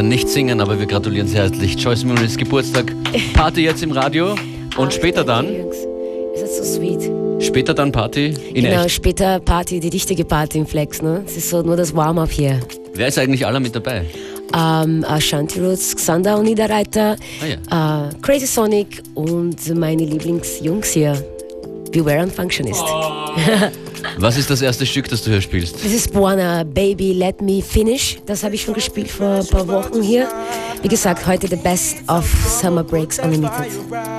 Werden nicht singen, aber wir gratulieren sehr herzlich. Joyce Moonis Geburtstag. Party jetzt im Radio und später dann. Ist das so sweet? Später dann Party in Genau, echt. später Party, die richtige Party im Flex, ne? Es ist so nur das Warm-up hier. Wer ist eigentlich aller mit dabei? Ähm, Ashanti Roots, Xander und Niederreiter, Ah äh, Crazy Sonic und meine Lieblingsjungs hier, Beware and Functionist. Was ist das erste Stück, das du hier spielst? Das ist Buana Baby Let Me Finish. Das habe ich schon gespielt vor ein paar Wochen hier. Wie gesagt, heute the best of Summer Breaks Unlimited.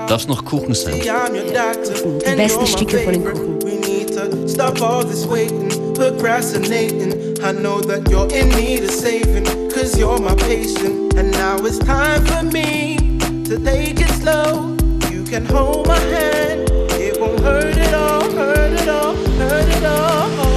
Darf noch Kuchen sein? Doctor. Die besten Stücke von den Kuchen. We need to stop all this waiting, procrastinating. I know that you're in need of saving, cause you're my patient. And now it's time for me to take it slow. You can hold my hand, it won't hurt at all, hurt at all, hurt at all.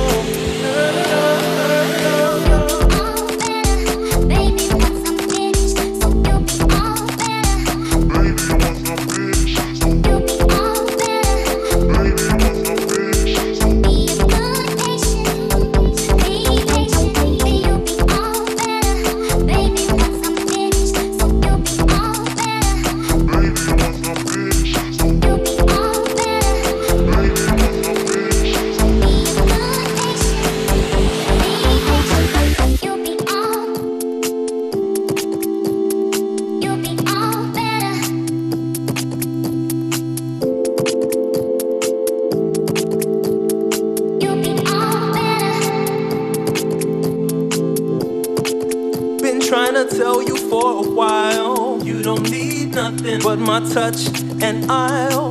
And I'll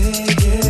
yeah, yeah.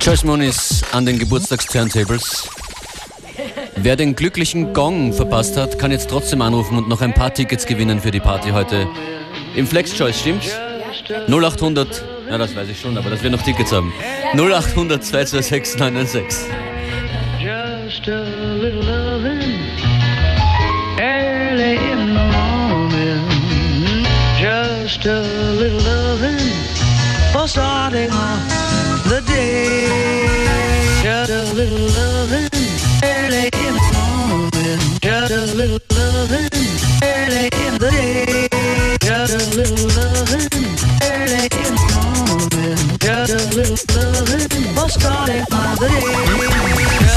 Joyce Moniz an den Geburtstagsturntables. Wer den glücklichen Gong verpasst hat, kann jetzt trotzdem anrufen und noch ein paar Tickets gewinnen für die Party heute im Flex Choice, stimmt's? 0800, ja das weiß ich schon, aber dass wir noch Tickets haben. 0800 226 996. Just a little loving early in the morning. Just a little loving for starting off. Just a little loving early in the morning. Just a little loving early in the day. Just a little loving early in the morning. Just a little loving starting off the day.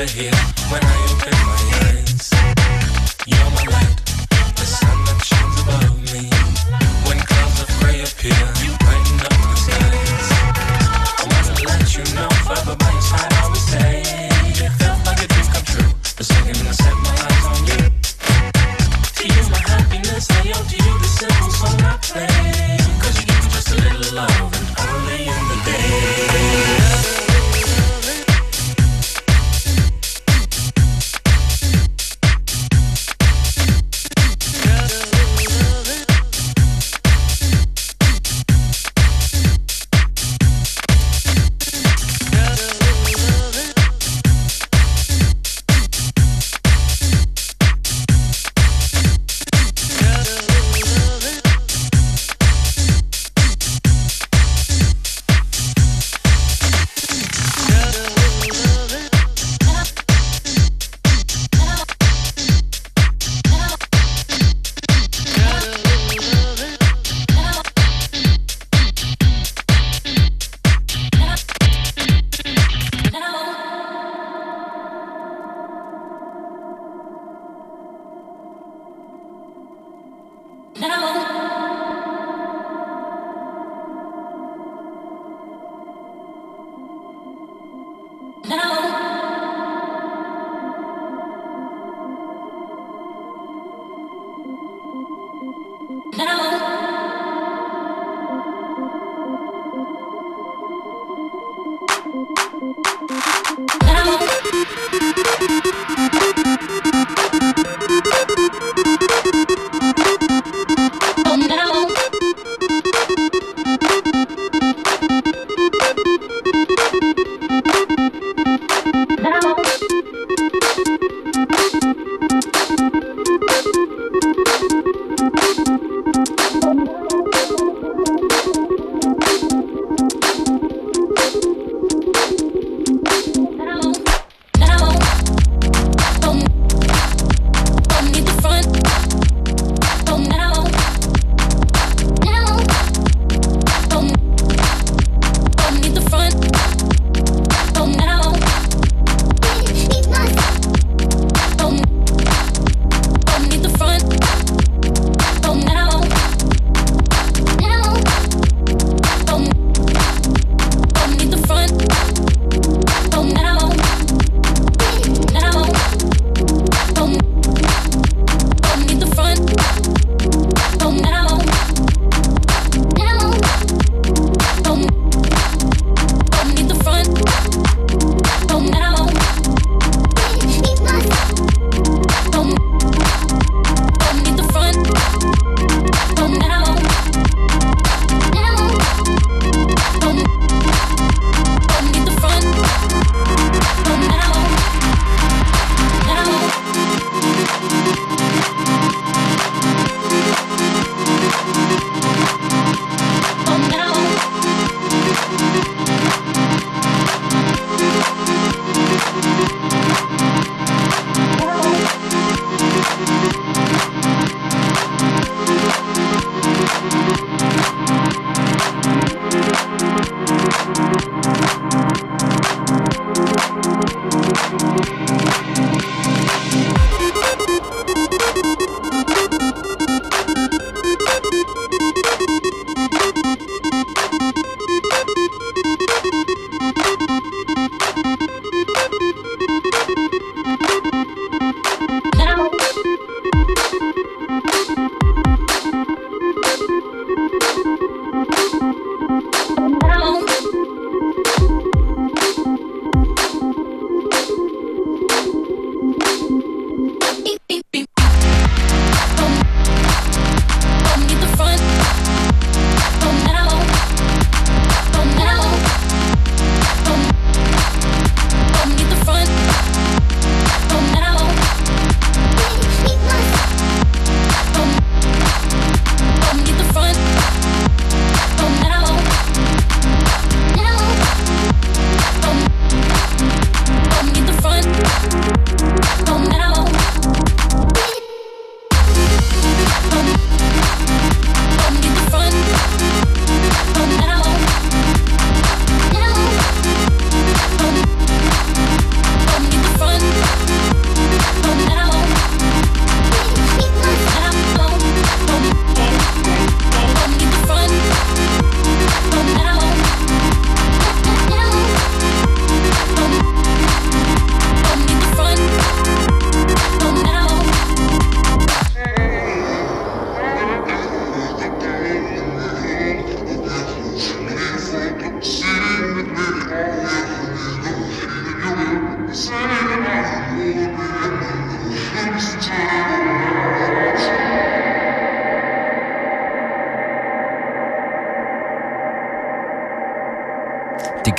What I need to hear when I Thank you.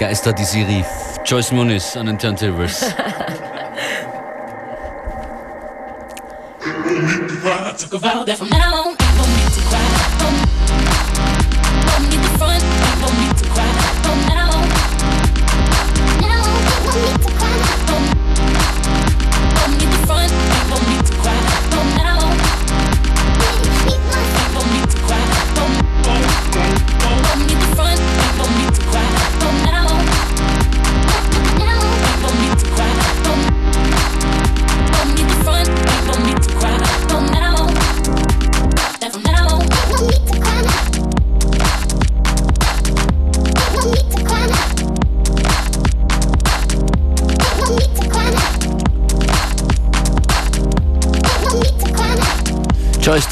Geister, die sie rief. Joyce Muniz an den Turntables.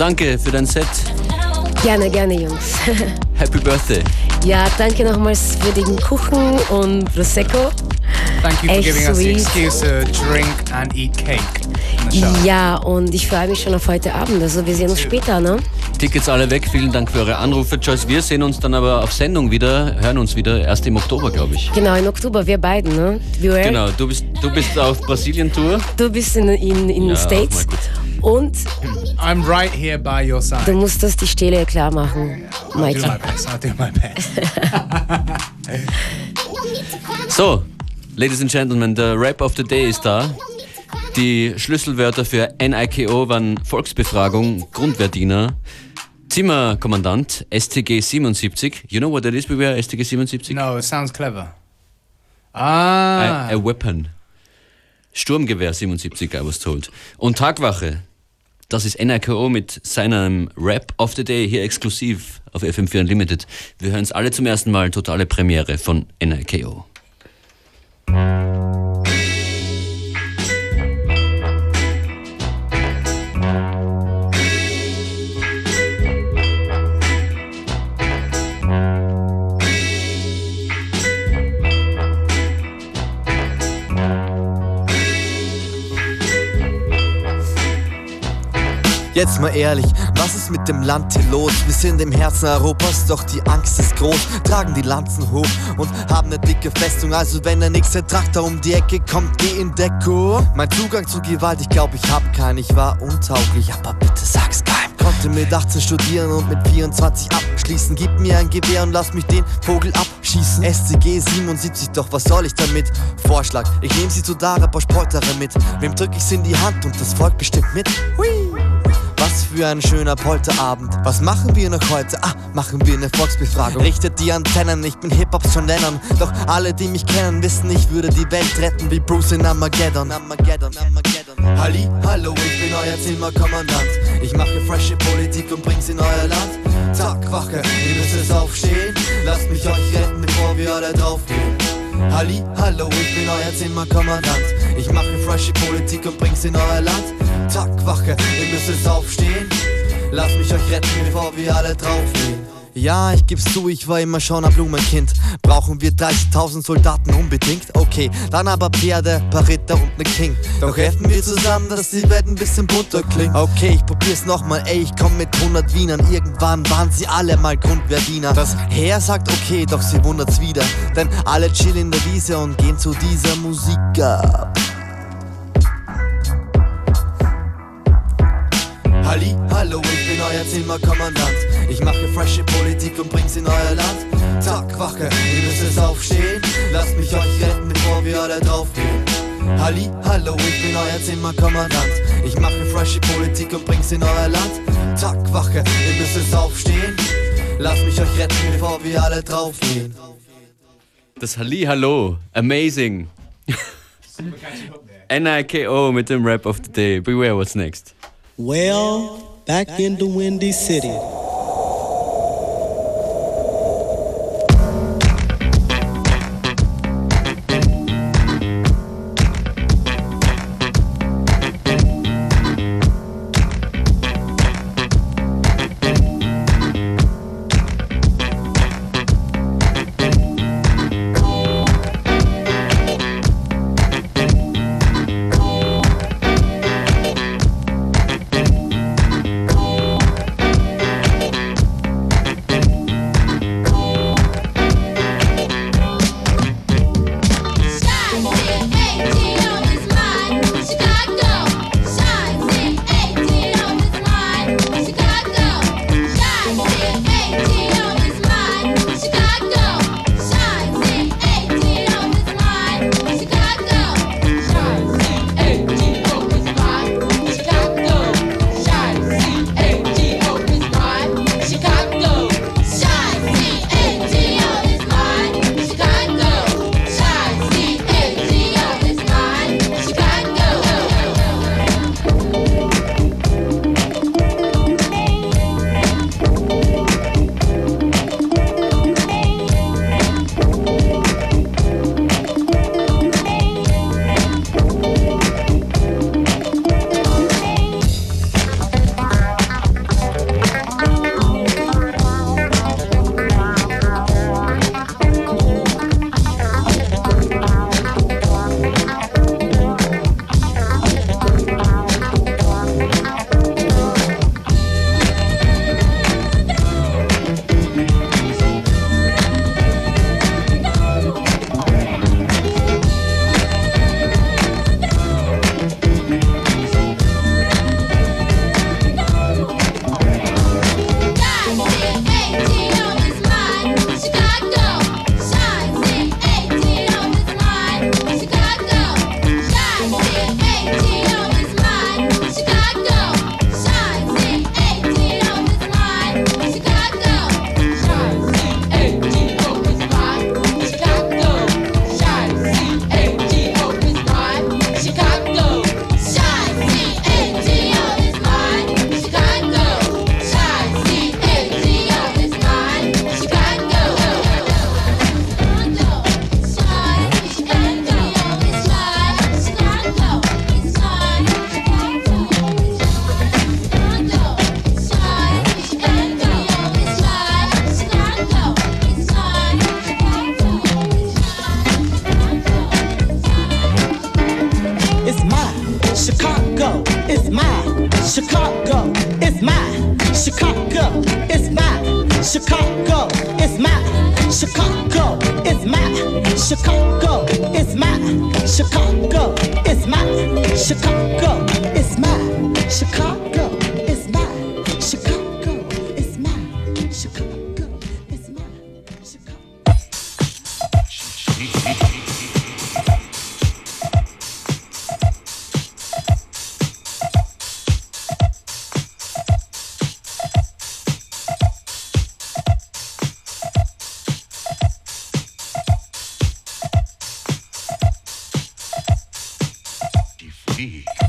danke für dein Set. Gerne, gerne, Jungs. Happy Birthday. Ja, danke nochmals für den Kuchen und Prosecco. Thank you for Echt giving us the sweet. excuse to drink and eat cake in the show. Ja, und ich freue mich schon auf heute Abend. Also wir sehen uns später, ne? Tickets alle weg. Vielen Dank für eure Anrufe, Joyce. Wir sehen uns dann aber auf Sendung wieder, hören uns wieder erst im Oktober, glaube ich. Genau, im Oktober, wir beiden, ne? Beware. Genau, du bist, du bist auf Brasilien-Tour. Du bist in, in, in Ja, den States. auch mal gut. Und I'm right here by your side. du musst das die Stelle klar machen, I'll do my Mike. best. I'll do my best. So, Ladies and Gentlemen, der Rap of the Day ist da. Die Schlüsselwörter für NIKO waren Volksbefragung, Grundwehrdiener, Zimmerkommandant, STG 77. You know what that is, Beware, STG 77? no, it sounds clever. Ah. A, a weapon. Sturmgewehr 77, I was told. Und Tagwache. Das ist NRKO mit seinem Rap of the Day hier exklusiv auf FM4 Unlimited. Wir hören es alle zum ersten Mal, totale Premiere von NRKO. Jetzt mal ehrlich, was ist mit dem Land hier los? Wir sind im Herzen Europas, doch die Angst ist groß. Tragen die Lanzen hoch und haben eine dicke Festung. Also wenn der nächste Traktor um die Ecke kommt, geh in Deckung. Mein Zugang zu Gewalt, ich glaub, ich hab keinen. Ich war untauglich, aber bitte sag's keinem. Konnte mit 18 studieren und mit 24 abschließen. Gib mir ein Gewehr und lass mich den Vogel abschießen. SCG 77, doch was soll ich damit? Vorschlag, ich nehm sie zu Dara Bosch Polterer mit. Wem drück ich's in die Hand und das Volk bestimmt mit? Hui. Was für ein schöner Polterabend. Was machen wir noch heute? Ah, machen wir eine Volksbefragung. Richtet die Antennen, ich bin Hip-Hops schon Lennern. Doch alle, die mich kennen, wissen, ich würde die Welt retten wie Bruce in Armageddon. Armageddon, Armageddon. Halli, hallo, ich bin euer Zimmerkommandant. Ich mache frische Politik und bring's in euer Land. Tagwache, ihr müsst es aufstehen. Lasst mich euch retten, bevor wir alle draufgehen. Halli, hallo, ich bin euer Zimmerkommandant. Ich mache frische Politik und bring's in euer Land. Tagwache, ihr müsst es aufstehen. Lasst mich euch retten, bevor wir alle draufgehen. Ja, ich geb's zu, ich war immer schon ein Blumenkind. Brauchen wir 30.000 Soldaten unbedingt? Okay, dann aber Pferde, paar Ritter und ne King. Doch helfen wir zusammen, dass die Welt ein bisschen bunter klingt. Okay, ich probier's nochmal, ey, ich komm mit 100 Wienern. Irgendwann waren sie alle mal Grundwehrdiener. Das Heer sagt okay, doch sie wundert's wieder. Denn alle chillen in der Wiese und gehen zu dieser Musik ab. Halli, hallo, ich bin euer Zimmerkommandant. Ich mache frische Politik und bring's in euer Land. Tagwache, ihr müsst es aufstehen. Lasst mich euch retten, bevor wir alle draufgehen. Halli, hallo, ich bin euer Zimmerkommandant. Ich mache frische Politik und bring's in euer Land. Tagwache, ihr müsst es aufstehen. Lasst mich euch retten, bevor wir alle draufgehen. Das Halli Hallo, amazing. NIKO mit dem Rap of the Day. Beware what's next. Well, back in the Windy City. She.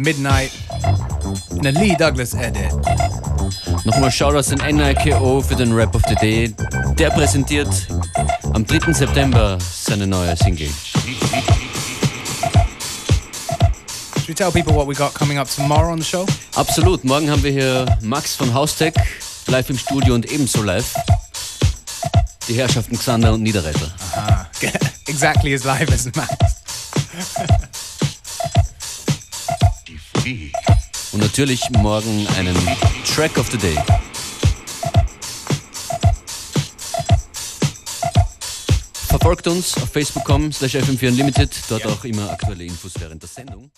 Midnight in a Lee Douglas edit. Nochmal Shoutouts an NIKO für den Rap of the Day. Der präsentiert am 3. September seine neue Single. Should we tell people what we got coming up tomorrow on the show? Absolut, morgen haben wir hier Max von Haustech live im Studio und ebenso live. Die Herrschaften Xander und Niederreiter. Ah, exactly as live as Max. Und natürlich morgen einen Track of the Day. Verfolgt uns auf facebook.com slash fm4unlimited, dort auch immer aktuelle Infos während der Sendung.